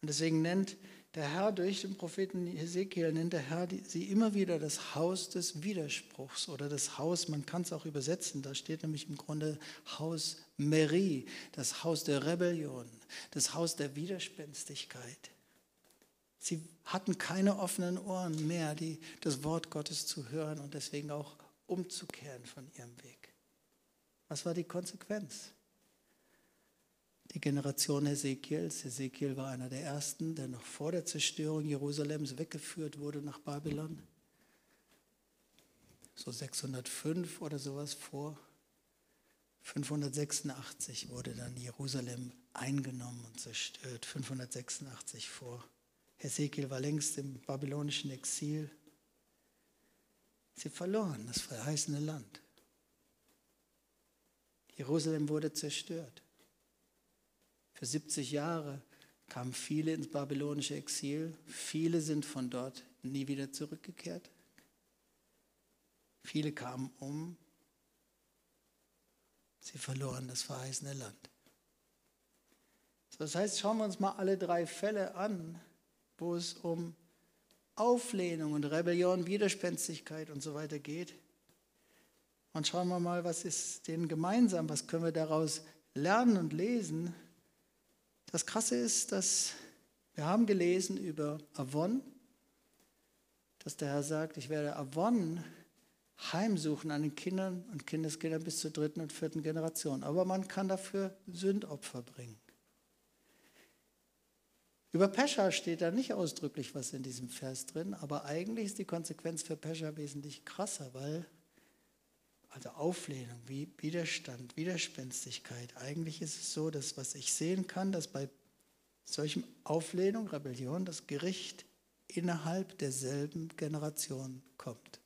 A: Und deswegen nennt der Herr durch den Propheten Hesekiel, nennt der Herr sie immer wieder das Haus des Widerspruchs oder das Haus, man kann es auch übersetzen, da steht nämlich im Grunde Haus Meri, das Haus der Rebellion, das Haus der Widerspenstigkeit. Sie hatten keine offenen Ohren mehr, die, das Wort Gottes zu hören und deswegen auch umzukehren von ihrem Weg. Was war die Konsequenz? Die Generation Hesekiels, Hesekiel war einer der ersten, der noch vor der Zerstörung Jerusalems weggeführt wurde nach Babylon. So 605 oder sowas vor. 586 wurde dann Jerusalem eingenommen und zerstört. 586 vor. Hesekiel war längst im babylonischen Exil. Sie verloren das verheißene Land. Jerusalem wurde zerstört. Für 70 Jahre kamen viele ins babylonische Exil. Viele sind von dort nie wieder zurückgekehrt. Viele kamen um. Sie verloren das verheißene Land. Das heißt, schauen wir uns mal alle drei Fälle an, wo es um Auflehnung und Rebellion, Widerspenstigkeit und so weiter geht. Und schauen wir mal, was ist denen gemeinsam, was können wir daraus lernen und lesen. Das Krasse ist, dass wir haben gelesen über Avon, dass der Herr sagt, ich werde Avon heimsuchen an den Kindern und Kindeskindern bis zur dritten und vierten Generation. Aber man kann dafür Sündopfer bringen. Über Pescha steht da nicht ausdrücklich was in diesem Vers drin, aber eigentlich ist die Konsequenz für Pescha wesentlich krasser, weil also Auflehnung, Widerstand, Widerspenstigkeit, eigentlich ist es so, dass was ich sehen kann, dass bei solchem Auflehnung, Rebellion, das Gericht innerhalb derselben Generation kommt.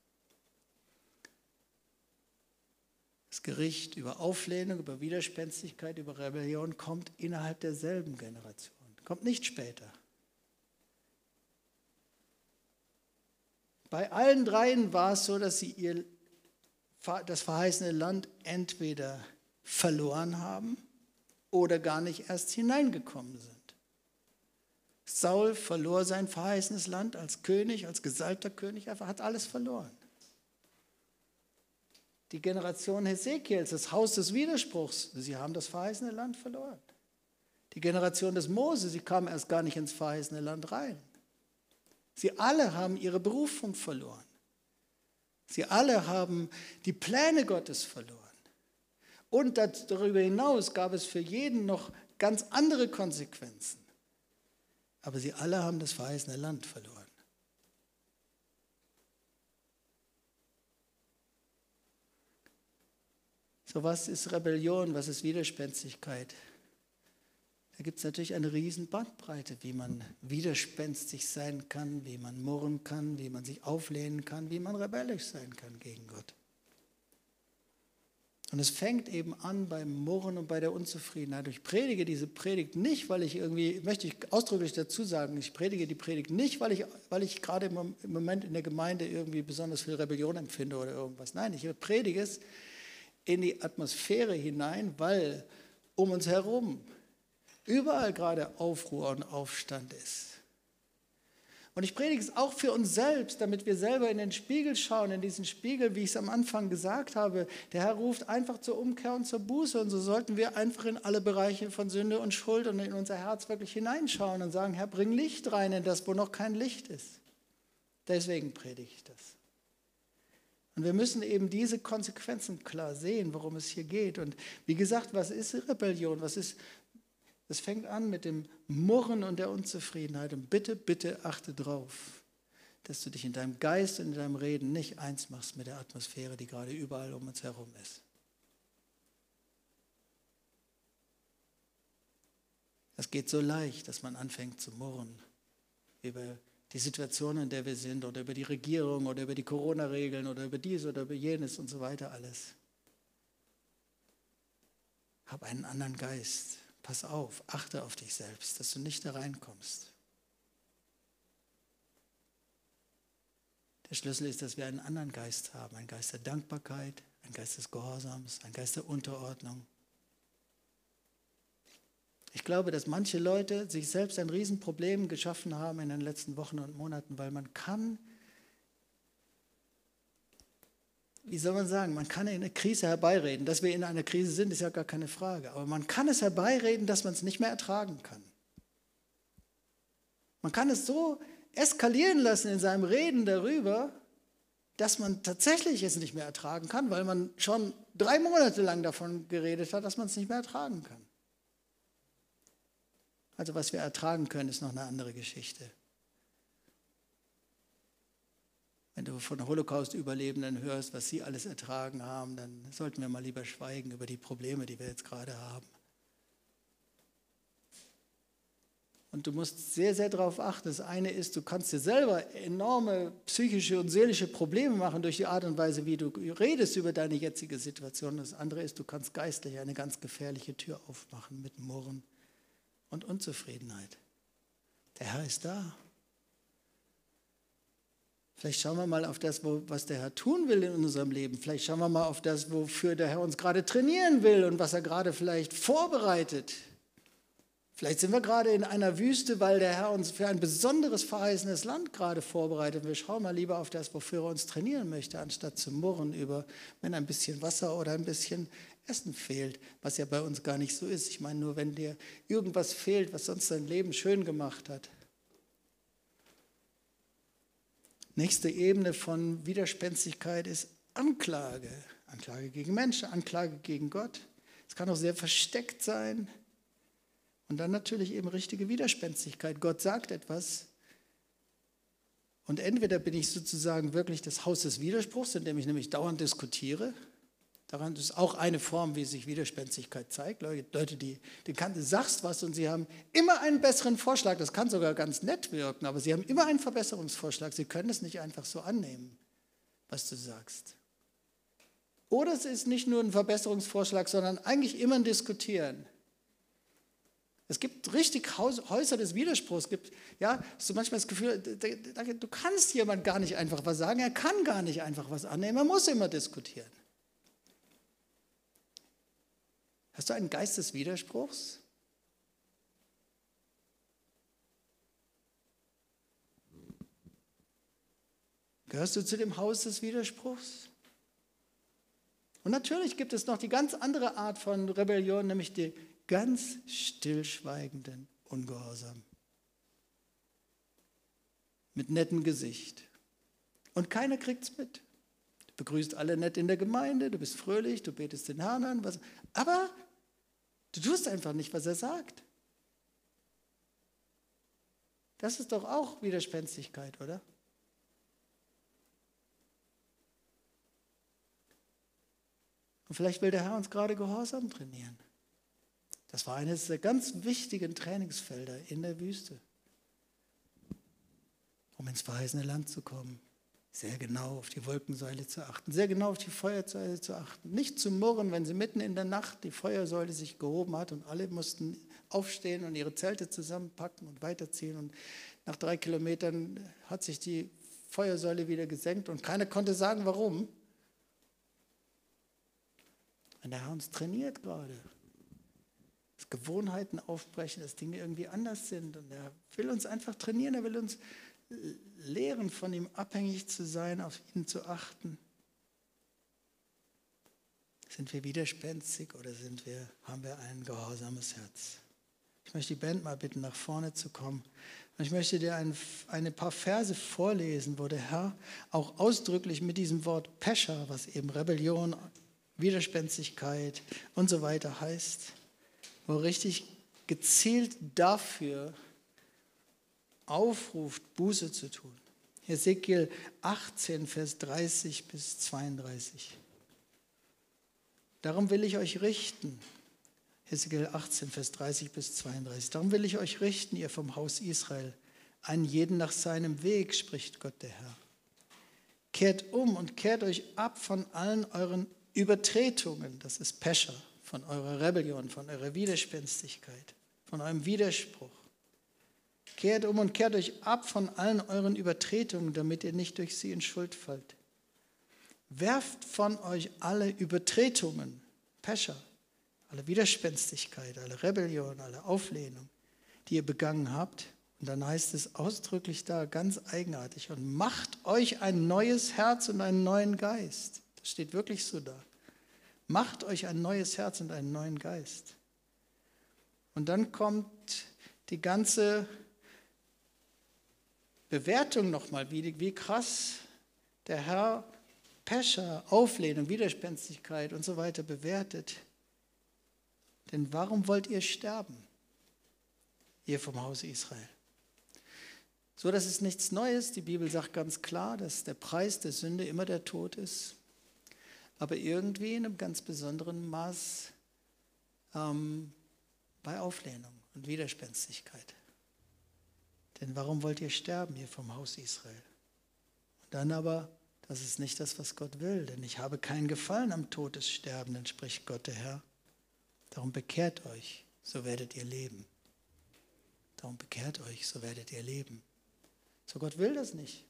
A: Das Gericht über Auflehnung, über Widerspenstigkeit, über Rebellion kommt innerhalb derselben Generation. Kommt nicht später. Bei allen dreien war es so, dass sie ihr, das verheißene Land entweder verloren haben oder gar nicht erst hineingekommen sind. Saul verlor sein verheißenes Land als König, als gesalbter König, er hat alles verloren. Die Generation Hesekiels, das Haus des Widerspruchs, sie haben das verheißene Land verloren. Die Generation des Mose, sie kam erst gar nicht ins verheißene Land rein. Sie alle haben ihre Berufung verloren. Sie alle haben die Pläne Gottes verloren. Und darüber hinaus gab es für jeden noch ganz andere Konsequenzen. Aber sie alle haben das verheißene Land verloren. So was ist Rebellion, was ist Widerspenstigkeit? Da gibt es natürlich eine riesen Bandbreite, wie man widerspenstig sein kann, wie man murren kann, wie man sich auflehnen kann, wie man rebellisch sein kann gegen Gott. Und es fängt eben an beim Murren und bei der Unzufriedenheit. Ich predige diese Predigt nicht, weil ich irgendwie, möchte ich ausdrücklich dazu sagen, ich predige die Predigt nicht, weil ich, weil ich gerade im Moment in der Gemeinde irgendwie besonders viel Rebellion empfinde oder irgendwas. Nein, ich predige es in die Atmosphäre hinein, weil um uns herum überall gerade Aufruhr und Aufstand ist. Und ich predige es auch für uns selbst, damit wir selber in den Spiegel schauen, in diesen Spiegel, wie ich es am Anfang gesagt habe. Der Herr ruft einfach zur Umkehr und zur Buße. Und so sollten wir einfach in alle Bereiche von Sünde und Schuld und in unser Herz wirklich hineinschauen und sagen, Herr, bring Licht rein in das, wo noch kein Licht ist. Deswegen predige ich das. Und wir müssen eben diese Konsequenzen klar sehen, worum es hier geht. Und wie gesagt, was ist Rebellion? Was ist es fängt an mit dem Murren und der Unzufriedenheit. Und bitte, bitte achte drauf, dass du dich in deinem Geist und in deinem Reden nicht eins machst mit der Atmosphäre, die gerade überall um uns herum ist. Es geht so leicht, dass man anfängt zu murren über die Situation, in der wir sind oder über die Regierung oder über die Corona-Regeln oder über dies oder über jenes und so weiter alles. hab einen anderen Geist. Pass auf, achte auf dich selbst, dass du nicht da reinkommst. Der Schlüssel ist, dass wir einen anderen Geist haben, einen Geist der Dankbarkeit, einen Geist des Gehorsams, einen Geist der Unterordnung. Ich glaube, dass manche Leute sich selbst ein Riesenproblem geschaffen haben in den letzten Wochen und Monaten, weil man kann, wie soll man sagen, man kann eine Krise herbeireden. Dass wir in einer Krise sind, ist ja gar keine Frage. Aber man kann es herbeireden, dass man es nicht mehr ertragen kann. Man kann es so eskalieren lassen in seinem Reden darüber, dass man tatsächlich es nicht mehr ertragen kann, weil man schon drei Monate lang davon geredet hat, dass man es nicht mehr ertragen kann. Also was wir ertragen können, ist noch eine andere Geschichte. Wenn du von Holocaust-Überlebenden hörst, was sie alles ertragen haben, dann sollten wir mal lieber schweigen über die Probleme, die wir jetzt gerade haben. Und du musst sehr, sehr darauf achten. Das eine ist, du kannst dir selber enorme psychische und seelische Probleme machen durch die Art und Weise, wie du redest über deine jetzige Situation. Das andere ist, du kannst geistlich eine ganz gefährliche Tür aufmachen mit Murren und Unzufriedenheit. Der Herr ist da. Vielleicht schauen wir mal auf das, was der Herr tun will in unserem Leben. Vielleicht schauen wir mal auf das, wofür der Herr uns gerade trainieren will und was er gerade vielleicht vorbereitet. Vielleicht sind wir gerade in einer Wüste, weil der Herr uns für ein besonderes verheißenes Land gerade vorbereitet. Wir schauen mal lieber auf das, wofür er uns trainieren möchte, anstatt zu murren über, wenn ein bisschen Wasser oder ein bisschen Essen fehlt, was ja bei uns gar nicht so ist. Ich meine nur, wenn dir irgendwas fehlt, was sonst dein Leben schön gemacht hat. Nächste Ebene von Widerspenstigkeit ist Anklage. Anklage gegen Menschen, Anklage gegen Gott. Es kann auch sehr versteckt sein. Und dann natürlich eben richtige Widerspenstigkeit. Gott sagt etwas. Und entweder bin ich sozusagen wirklich das Haus des Widerspruchs, indem ich nämlich dauernd diskutiere. Daran ist auch eine Form, wie sich Widerspenstigkeit zeigt. Leute, die, die kann, du sagst was und sie haben immer einen besseren Vorschlag. Das kann sogar ganz nett wirken, aber sie haben immer einen Verbesserungsvorschlag. Sie können es nicht einfach so annehmen, was du sagst. Oder es ist nicht nur ein Verbesserungsvorschlag, sondern eigentlich immer ein Diskutieren. Es gibt richtig Häuser des Widerspruchs. Es gibt, ja, du manchmal das Gefühl, du kannst jemand gar nicht einfach was sagen, er kann gar nicht einfach was annehmen, er muss immer diskutieren. Hast du einen Geist des Widerspruchs? Gehörst du zu dem Haus des Widerspruchs? Und natürlich gibt es noch die ganz andere Art von Rebellion, nämlich die ganz stillschweigenden Ungehorsam. Mit nettem Gesicht. Und keiner kriegt es mit. Begrüßt alle nett in der Gemeinde, du bist fröhlich, du betest den Herrn an, was, aber du tust einfach nicht, was er sagt. Das ist doch auch Widerspenstigkeit, oder? Und vielleicht will der Herr uns gerade Gehorsam trainieren. Das war eines der ganz wichtigen Trainingsfelder in der Wüste, um ins verheißene Land zu kommen. Sehr genau auf die Wolkensäule zu achten, sehr genau auf die Feuersäule zu achten. Nicht zu murren, wenn sie mitten in der Nacht die Feuersäule sich gehoben hat und alle mussten aufstehen und ihre Zelte zusammenpacken und weiterziehen. Und nach drei Kilometern hat sich die Feuersäule wieder gesenkt und keiner konnte sagen, warum. Und der Herr uns trainiert gerade. Gewohnheiten aufbrechen, dass Dinge irgendwie anders sind. Und er will uns einfach trainieren, er will uns lehren, von ihm abhängig zu sein, auf ihn zu achten. Sind wir widerspenstig oder sind wir, haben wir ein gehorsames Herz? Ich möchte die Band mal bitten, nach vorne zu kommen. Und ich möchte dir ein, ein paar Verse vorlesen, wo der Herr auch ausdrücklich mit diesem Wort Pescher, was eben Rebellion, Widerspenstigkeit und so weiter heißt, wo richtig gezielt dafür aufruft, Buße zu tun. Ezekiel 18, Vers 30 bis 32. Darum will ich euch richten. Ezekiel 18, Vers 30 bis 32. Darum will ich euch richten, ihr vom Haus Israel, einen jeden nach seinem Weg, spricht Gott der Herr. Kehrt um und kehrt euch ab von allen euren Übertretungen, das ist Pescher, von eurer Rebellion, von eurer Widerspenstigkeit, von eurem Widerspruch. Kehrt um und kehrt euch ab von allen euren Übertretungen, damit ihr nicht durch sie in Schuld fallt. Werft von euch alle Übertretungen, Pescher, alle Widerspenstigkeit, alle Rebellion, alle Auflehnung, die ihr begangen habt. Und dann heißt es ausdrücklich da ganz eigenartig und macht euch ein neues Herz und einen neuen Geist. Das steht wirklich so da. Macht euch ein neues Herz und einen neuen Geist. Und dann kommt die ganze Bewertung nochmal, wie, wie krass der Herr Pescher, Auflehnung, Widerspenstigkeit und so weiter bewertet. Denn warum wollt ihr sterben, ihr vom Hause Israel? So, das ist nichts Neues. Die Bibel sagt ganz klar, dass der Preis der Sünde immer der Tod ist. Aber irgendwie in einem ganz besonderen Maß ähm, bei Auflehnung und Widerspenstigkeit. Denn warum wollt ihr sterben, ihr vom Haus Israel? Und dann aber das ist nicht das, was Gott will, denn ich habe keinen Gefallen am Tod des Sterbenden, spricht Gott der Herr. Darum bekehrt euch, so werdet ihr leben. Darum bekehrt euch, so werdet ihr leben. So Gott will das nicht.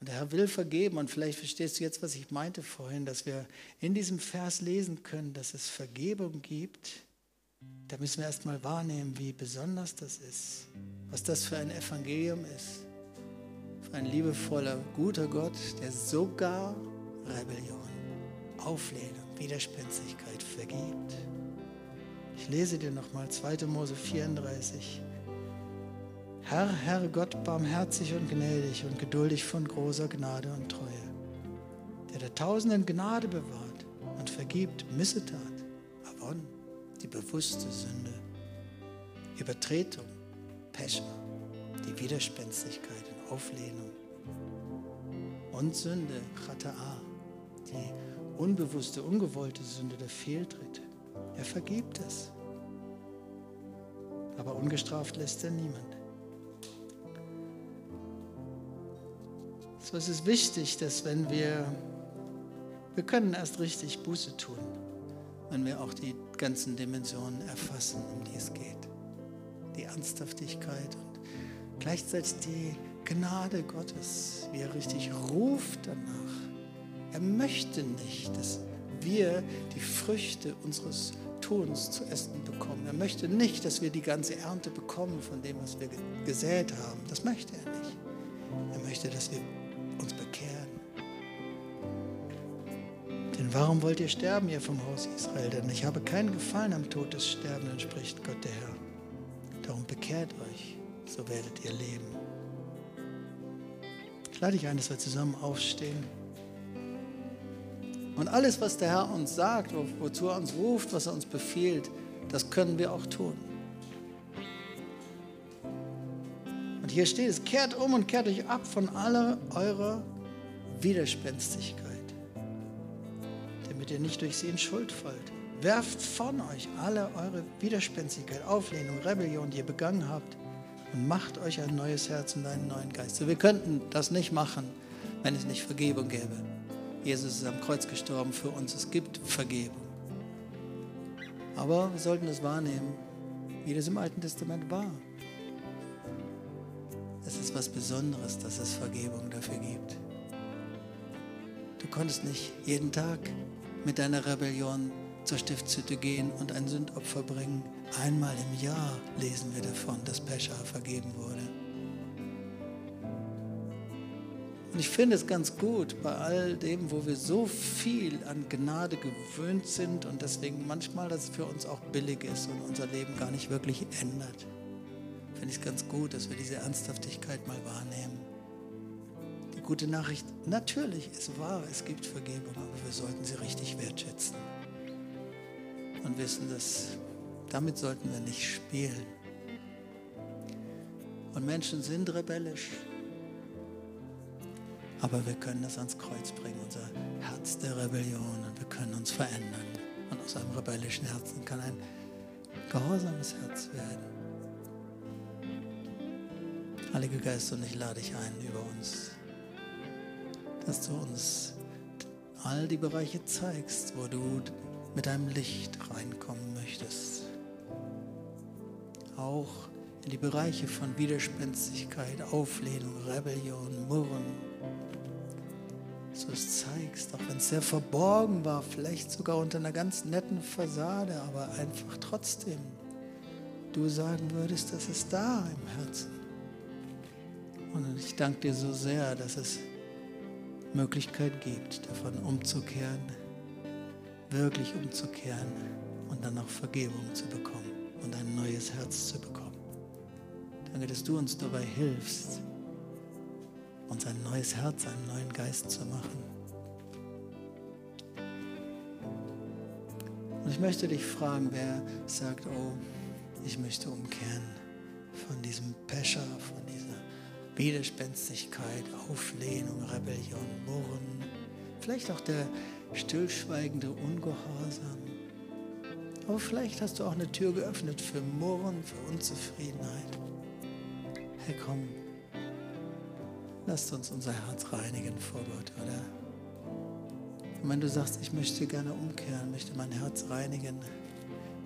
A: Und der Herr will vergeben. Und vielleicht verstehst du jetzt, was ich meinte vorhin, dass wir in diesem Vers lesen können, dass es Vergebung gibt. Da müssen wir erstmal wahrnehmen, wie besonders das ist, was das für ein Evangelium ist ein liebevoller, guter Gott, der sogar Rebellion, Auflehnung, Widerspenstigkeit vergibt. Ich lese dir nochmal 2. Mose 34. Herr, Herr Gott, barmherzig und gnädig und geduldig von großer Gnade und Treue, der der Tausenden Gnade bewahrt und vergibt Missetat, Avon, die bewusste Sünde, Übertretung, Pescher, die Widerspenstigkeit Auflehnung und Sünde, Chata'a, die unbewusste, ungewollte Sünde, der Fehltritt. Er vergibt es. Aber ungestraft lässt er niemand. So ist es wichtig, dass wenn wir, wir können erst richtig Buße tun, wenn wir auch die ganzen Dimensionen erfassen, um die es geht. Die Ernsthaftigkeit und gleichzeitig die Gnade Gottes, wie er richtig ruft danach. Er möchte nicht, dass wir die Früchte unseres Tuns zu essen bekommen. Er möchte nicht, dass wir die ganze Ernte bekommen von dem, was wir gesät haben. Das möchte er nicht. Er möchte, dass wir uns bekehren. Denn warum wollt ihr sterben, ihr vom Haus Israel? Denn ich habe keinen Gefallen am Tod des Sterbenden, spricht Gott der Herr. Darum bekehrt euch, so werdet ihr leben lade dich ein, dass wir zusammen aufstehen. Und alles, was der Herr uns sagt, wo, wozu er uns ruft, was er uns befiehlt, das können wir auch tun. Und hier steht es, kehrt um und kehrt euch ab von aller eurer Widerspenstigkeit, damit ihr nicht durch sie in Schuld fallt. Werft von euch alle eure Widerspenstigkeit, Auflehnung, Rebellion, die ihr begangen habt und macht euch ein neues Herz und einen neuen Geist. So, wir könnten das nicht machen, wenn es nicht Vergebung gäbe. Jesus ist am Kreuz gestorben für uns. Es gibt Vergebung. Aber wir sollten es wahrnehmen, wie das im Alten Testament war. Es ist was Besonderes, dass es Vergebung dafür gibt. Du konntest nicht jeden Tag mit deiner Rebellion zur Stiftshütte gehen und ein Sündopfer bringen. Einmal im Jahr lesen wir davon, dass Pescha vergeben wurde. Und ich finde es ganz gut bei all dem, wo wir so viel an Gnade gewöhnt sind und deswegen manchmal das für uns auch billig ist und unser Leben gar nicht wirklich ändert. Finde ich es ganz gut, dass wir diese Ernsthaftigkeit mal wahrnehmen. Die gute Nachricht, natürlich ist wahr, es gibt Vergebung, aber wir sollten sie richtig wertschätzen und wissen, dass damit sollten wir nicht spielen. Und Menschen sind rebellisch, aber wir können das ans Kreuz bringen, unser Herz der Rebellion, und wir können uns verändern. Und aus einem rebellischen Herzen kann ein gehorsames Herz werden. Heiliger Geist, und ich lade dich ein über uns, dass du uns all die Bereiche zeigst, wo du mit deinem Licht reinkommen möchtest. Auch in die Bereiche von Widerspenstigkeit, Auflehnung, Rebellion, Murren. Dass du es zeigst, auch wenn es sehr verborgen war, vielleicht sogar unter einer ganz netten Fassade, aber einfach trotzdem du sagen würdest, das ist da im Herzen. Und ich danke dir so sehr, dass es Möglichkeit gibt, davon umzukehren, wirklich umzukehren und dann auch Vergebung zu bekommen und ein neues Herz zu bekommen. Danke, dass du uns dabei hilfst, uns ein neues Herz, einen neuen Geist zu machen. Und ich möchte dich fragen, wer sagt, oh, ich möchte umkehren von diesem Pescher, von dieser Widerspenstigkeit, Auflehnung, Rebellion, Murren, vielleicht auch der stillschweigende Ungehorsam. Aber vielleicht hast du auch eine Tür geöffnet für Murren, für Unzufriedenheit. Hey, komm, lasst uns unser Herz reinigen vor Gott, oder? Und wenn du sagst, ich möchte gerne umkehren, möchte mein Herz reinigen,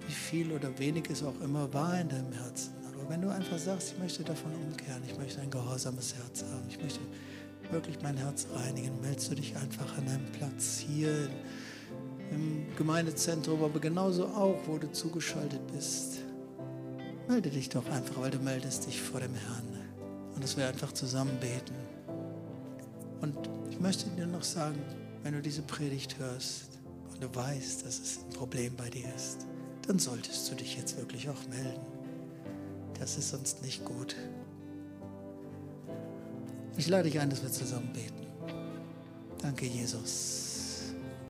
A: wie viel oder wenig es auch immer war in deinem Herzen, aber wenn du einfach sagst, ich möchte davon umkehren, ich möchte ein gehorsames Herz haben, ich möchte wirklich mein Herz reinigen, meldest du dich einfach an deinem Platz hier im Gemeindezentrum, aber genauso auch, wo du zugeschaltet bist. Melde dich doch einfach, weil du meldest dich vor dem Herrn. Und dass wir einfach zusammen beten. Und ich möchte dir noch sagen, wenn du diese Predigt hörst und du weißt, dass es ein Problem bei dir ist, dann solltest du dich jetzt wirklich auch melden. Das ist sonst nicht gut. Ich lade dich ein, dass wir zusammen beten. Danke, Jesus.